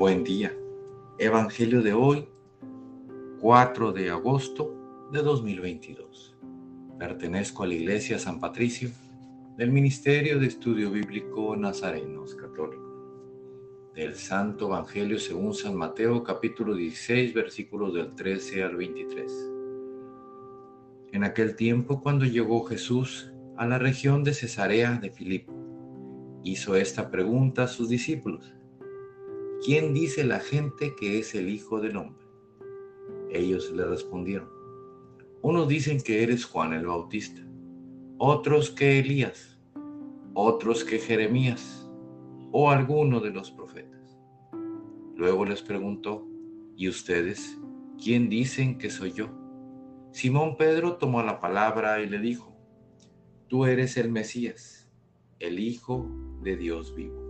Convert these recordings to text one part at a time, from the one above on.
Buen día. Evangelio de hoy, 4 de agosto de 2022. Pertenezco a la Iglesia San Patricio del Ministerio de Estudio Bíblico Nazarenos Católicos. Del Santo Evangelio según San Mateo capítulo 16 versículos del 13 al 23. En aquel tiempo cuando llegó Jesús a la región de Cesarea de Filipo, hizo esta pregunta a sus discípulos. ¿Quién dice la gente que es el Hijo del Hombre? Ellos le respondieron. Unos dicen que eres Juan el Bautista, otros que Elías, otros que Jeremías o alguno de los profetas. Luego les preguntó, ¿y ustedes quién dicen que soy yo? Simón Pedro tomó la palabra y le dijo, Tú eres el Mesías, el Hijo de Dios vivo.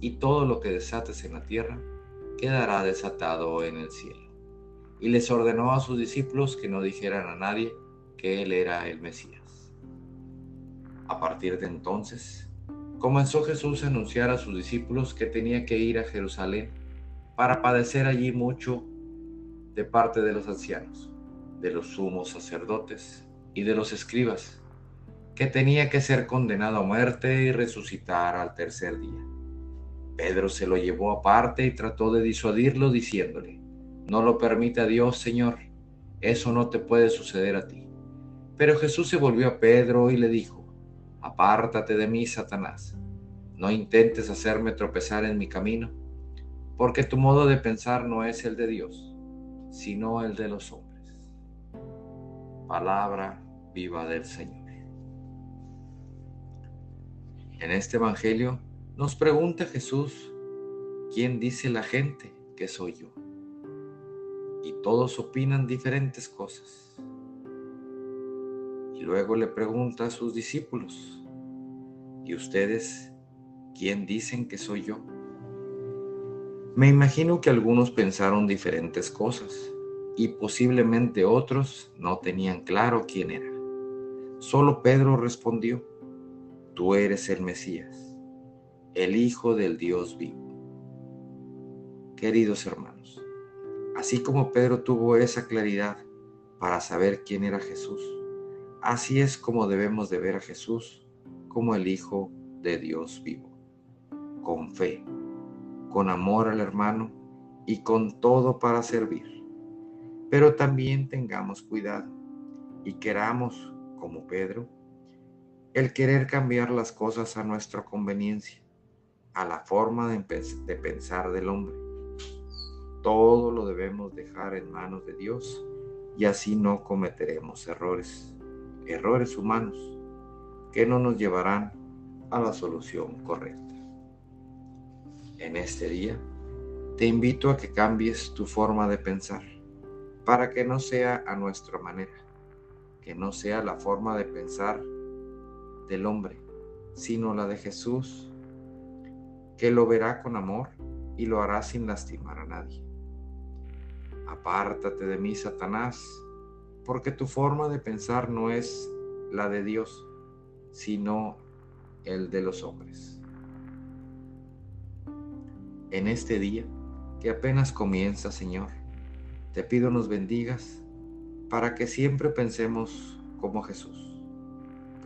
y todo lo que desates en la tierra quedará desatado en el cielo. Y les ordenó a sus discípulos que no dijeran a nadie que él era el Mesías. A partir de entonces, comenzó Jesús a anunciar a sus discípulos que tenía que ir a Jerusalén para padecer allí mucho de parte de los ancianos, de los sumos sacerdotes y de los escribas que tenía que ser condenado a muerte y resucitar al tercer día. Pedro se lo llevó aparte y trató de disuadirlo diciéndole, no lo permita Dios, Señor, eso no te puede suceder a ti. Pero Jesús se volvió a Pedro y le dijo, apártate de mí, Satanás, no intentes hacerme tropezar en mi camino, porque tu modo de pensar no es el de Dios, sino el de los hombres. Palabra viva del Señor. En este Evangelio nos pregunta Jesús, ¿quién dice la gente que soy yo? Y todos opinan diferentes cosas. Y luego le pregunta a sus discípulos, ¿y ustedes quién dicen que soy yo? Me imagino que algunos pensaron diferentes cosas y posiblemente otros no tenían claro quién era. Solo Pedro respondió, tú eres el Mesías, el Hijo del Dios vivo. Queridos hermanos, así como Pedro tuvo esa claridad para saber quién era Jesús, así es como debemos de ver a Jesús como el Hijo de Dios vivo, con fe, con amor al hermano y con todo para servir. Pero también tengamos cuidado y queramos, como Pedro, el querer cambiar las cosas a nuestra conveniencia, a la forma de, de, pensar del hombre. Todo lo debemos dejar en manos de Dios y así no cometeremos errores, errores humanos, que no nos llevarán a la solución correcta. En este día, te invito a que cambies tu forma de pensar para que no sea a nuestra manera, que no sea la forma de pensar del hombre, sino la de Jesús, que lo verá con amor y lo hará sin lastimar a nadie. Apártate de mí, Satanás, porque tu forma de pensar no es la de Dios, sino el de los hombres. En este día, que apenas comienza, Señor, te pido nos bendigas para que siempre pensemos como Jesús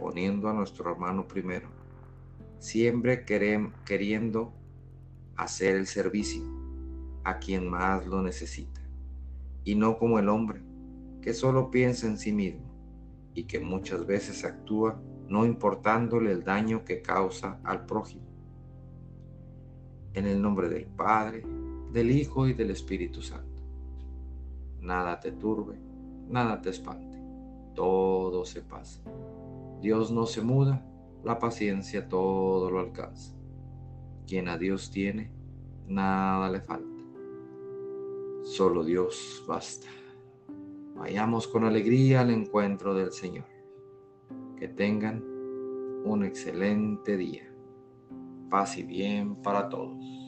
poniendo a nuestro hermano primero, siempre queriendo hacer el servicio a quien más lo necesita, y no como el hombre, que solo piensa en sí mismo y que muchas veces actúa no importándole el daño que causa al prójimo. En el nombre del Padre, del Hijo y del Espíritu Santo. Nada te turbe, nada te espante, todo se pasa. Dios no se muda, la paciencia todo lo alcanza. Quien a Dios tiene, Nada le falta. Solo Dios basta. Vayamos con alegría al encuentro del Señor. Que tengan un excelente día. Paz y bien para todos.